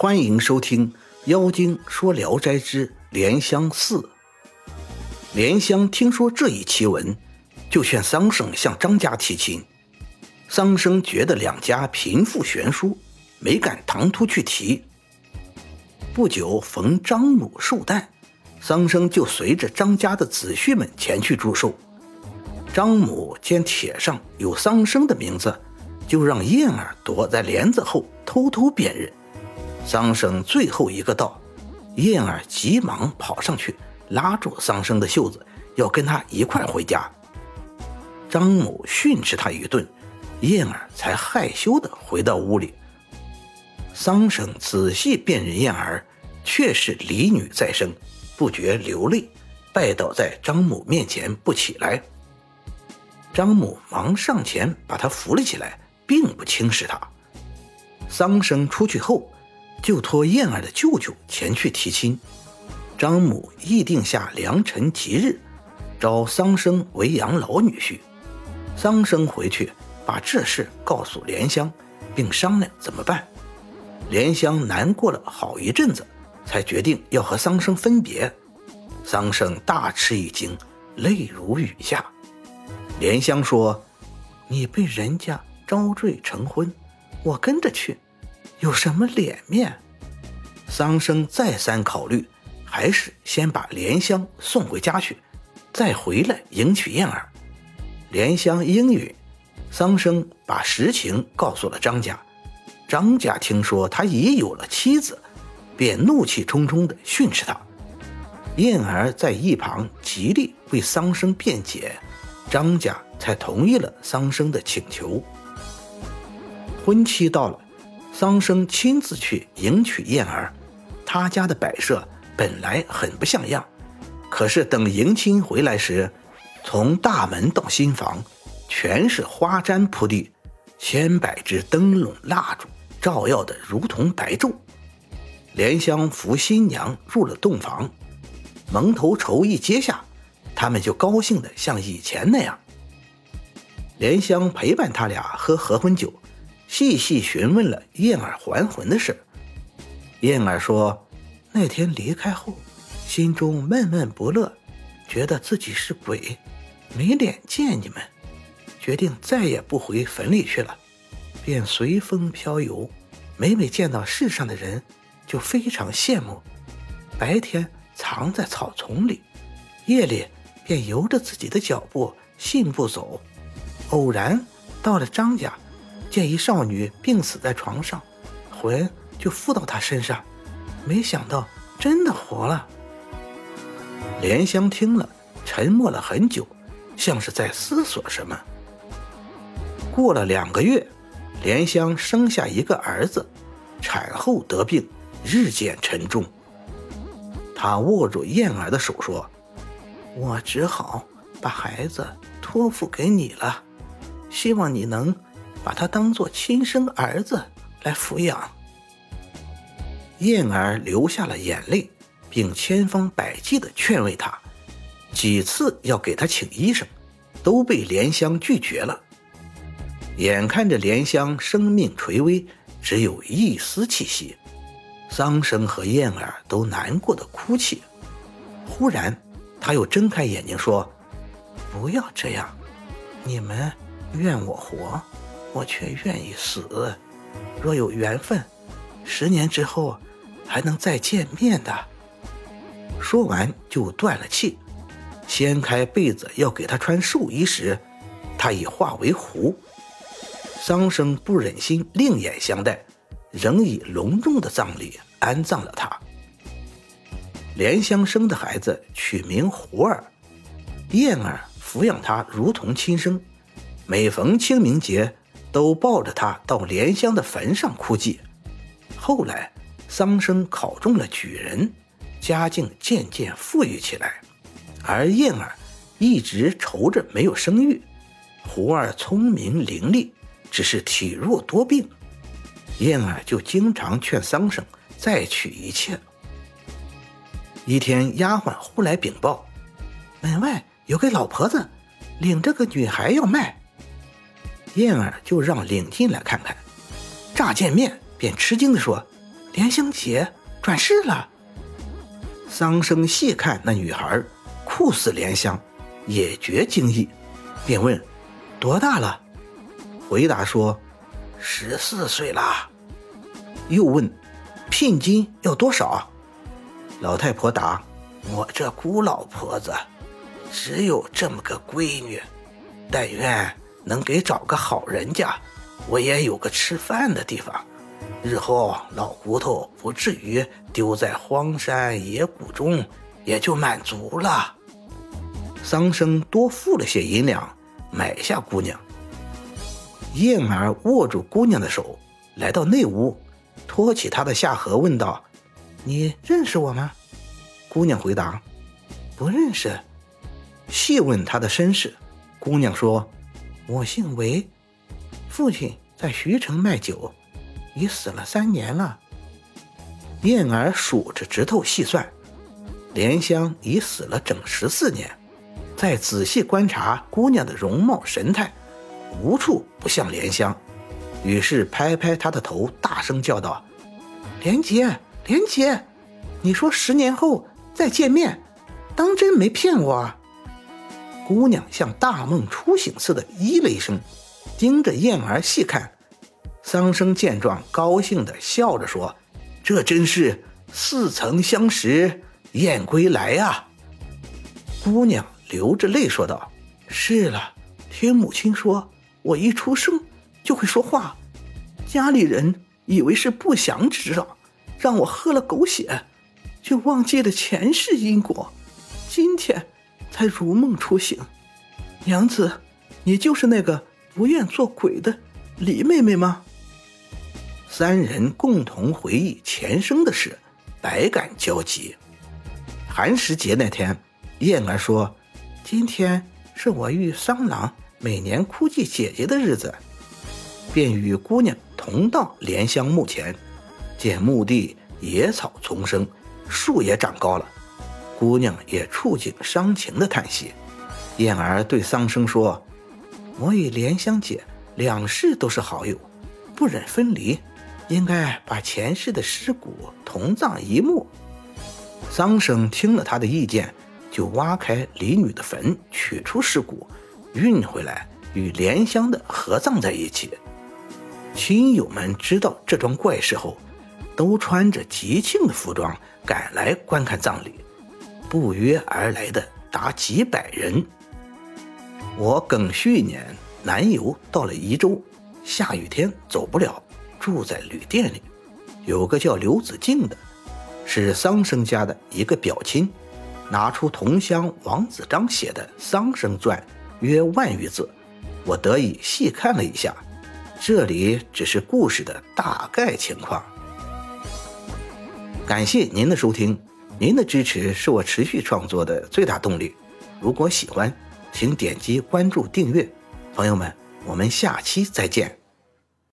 欢迎收听《妖精说聊斋之莲香四》。莲香听说这一奇闻，就劝桑生向张家提亲。桑生觉得两家贫富悬殊，没敢唐突去提。不久逢张母寿诞，桑生就随着张家的子婿们前去祝寿。张母见帖上有桑生的名字，就让燕儿躲在帘子后偷偷辨认。桑生最后一个到，燕儿急忙跑上去拉住桑生的袖子，要跟他一块回家。张母训斥他一顿，燕儿才害羞地回到屋里。桑生仔细辨认燕儿，确是嫡女再生，不觉流泪，拜倒在张母面前不起来。张母忙上前把他扶了起来，并不轻视他。桑生出去后，就托燕儿的舅舅前去提亲。张母议定下良辰吉日，招桑生为养老女婿。桑生回去把这事告诉莲香，并商量怎么办。莲香难过了好一阵子，才决定要和桑生分别。桑生大吃一惊，泪如雨下。莲香说：“你被人家招赘成婚，我跟着去，有什么脸面？”桑生再三考虑，还是先把莲香送回家去，再回来迎娶燕儿。莲香应允，桑生把实情告诉了张家。张家听说他已有了妻子，便怒气冲冲地训斥他。燕儿在一旁极力为桑生辩解。张家才同意了桑生的请求。婚期到了，桑生亲自去迎娶燕儿。他家的摆设本来很不像样，可是等迎亲回来时，从大门到新房，全是花毡铺地，千百只灯笼蜡烛照耀的如同白昼。莲香扶新娘入了洞房，蒙头绸一揭下。他们就高兴的像以前那样。莲香陪伴他俩喝合婚酒，细细询问了燕儿还魂的事。燕儿说，那天离开后，心中闷闷不乐，觉得自己是鬼，没脸见你们，决定再也不回坟里去了，便随风飘游。每每见到世上的人，就非常羡慕。白天藏在草丛里，夜里。便由着自己的脚步信步走，偶然到了张家，见一少女病死在床上，魂就附到她身上，没想到真的活了。莲香听了，沉默了很久，像是在思索什么。过了两个月，莲香生下一个儿子，产后得病，日渐沉重。她握住燕儿的手说。我只好把孩子托付给你了，希望你能把他当做亲生儿子来抚养。燕儿流下了眼泪，并千方百计地劝慰他，几次要给他请医生，都被莲香拒绝了。眼看着莲香生命垂危，只有一丝气息，桑生和燕儿都难过的哭泣。忽然。他又睁开眼睛说：“不要这样，你们愿我活，我却愿意死。若有缘分，十年之后还能再见面的。”说完就断了气。掀开被子要给他穿寿衣时，他已化为狐。桑生不忍心另眼相待，仍以隆重的葬礼安葬了他。莲香生的孩子取名狐儿，燕儿抚养他如同亲生，每逢清明节都抱着他到莲香的坟上哭祭。后来桑生考中了举人，家境渐渐富裕起来，而燕儿一直愁着没有生育。胡儿聪明伶俐，只是体弱多病，燕儿就经常劝桑生再娶一妾。一天，丫鬟忽来禀报，门外有个老婆子，领着个女孩要卖。燕儿就让领进来看看。乍见面便吃惊地说：“莲香姐转世了。桑生细看那女孩，酷似莲香，也觉惊异，便问：“多大了？”回答说：“十四岁啦。”又问：“聘金要多少？”老太婆答：“我这孤老婆子，只有这么个闺女，但愿能给找个好人家，我也有个吃饭的地方。”日后老骨头不至于丢在荒山野谷中，也就满足了。桑生多付了些银两，买下姑娘。燕儿握住姑娘的手，来到内屋，托起她的下颌，问道：“你认识我吗？”姑娘回答：“不认识。”细问她的身世，姑娘说：“我姓韦，父亲在徐城卖酒。”已死了三年了。燕儿数着指头细算，莲香已死了整十四年。再仔细观察姑娘的容貌神态，无处不像莲香。于是拍拍她的头，大声叫道：“莲姐，莲姐，你说十年后再见面，当真没骗我？”姑娘像大梦初醒似的咦了一声，盯着燕儿细看。桑生见状，高兴地笑着说：“这真是似曾相识，燕归来啊！”姑娘流着泪说道：“是了，听母亲说，我一出生就会说话，家里人以为是不祥之兆，让我喝了狗血，就忘记了前世因果，今天才如梦初醒。娘子，你就是那个不愿做鬼的李妹妹吗？”三人共同回忆前生的事，百感交集。寒食节那天，燕儿说：“今天是我遇桑郎每年哭祭姐姐的日子。”便与姑娘同到莲香墓前，见墓地野草丛生，树也长高了。姑娘也触景伤情的叹息。燕儿对桑生说：“我与莲香姐两世都是好友，不忍分离。”应该把前世的尸骨同葬一墓。桑生听了他的意见，就挖开李女的坟，取出尸骨，运回来与莲香的合葬在一起。亲友们知道这桩怪事后，都穿着吉庆的服装赶来观看葬礼，不约而来的达几百人。我庚戌年南游到了宜州，下雨天走不了。住在旅店里，有个叫刘子敬的，是桑生家的一个表亲，拿出同乡王子章写的《桑生传》，约万余字，我得以细看了一下。这里只是故事的大概情况。感谢您的收听，您的支持是我持续创作的最大动力。如果喜欢，请点击关注订阅。朋友们，我们下期再见。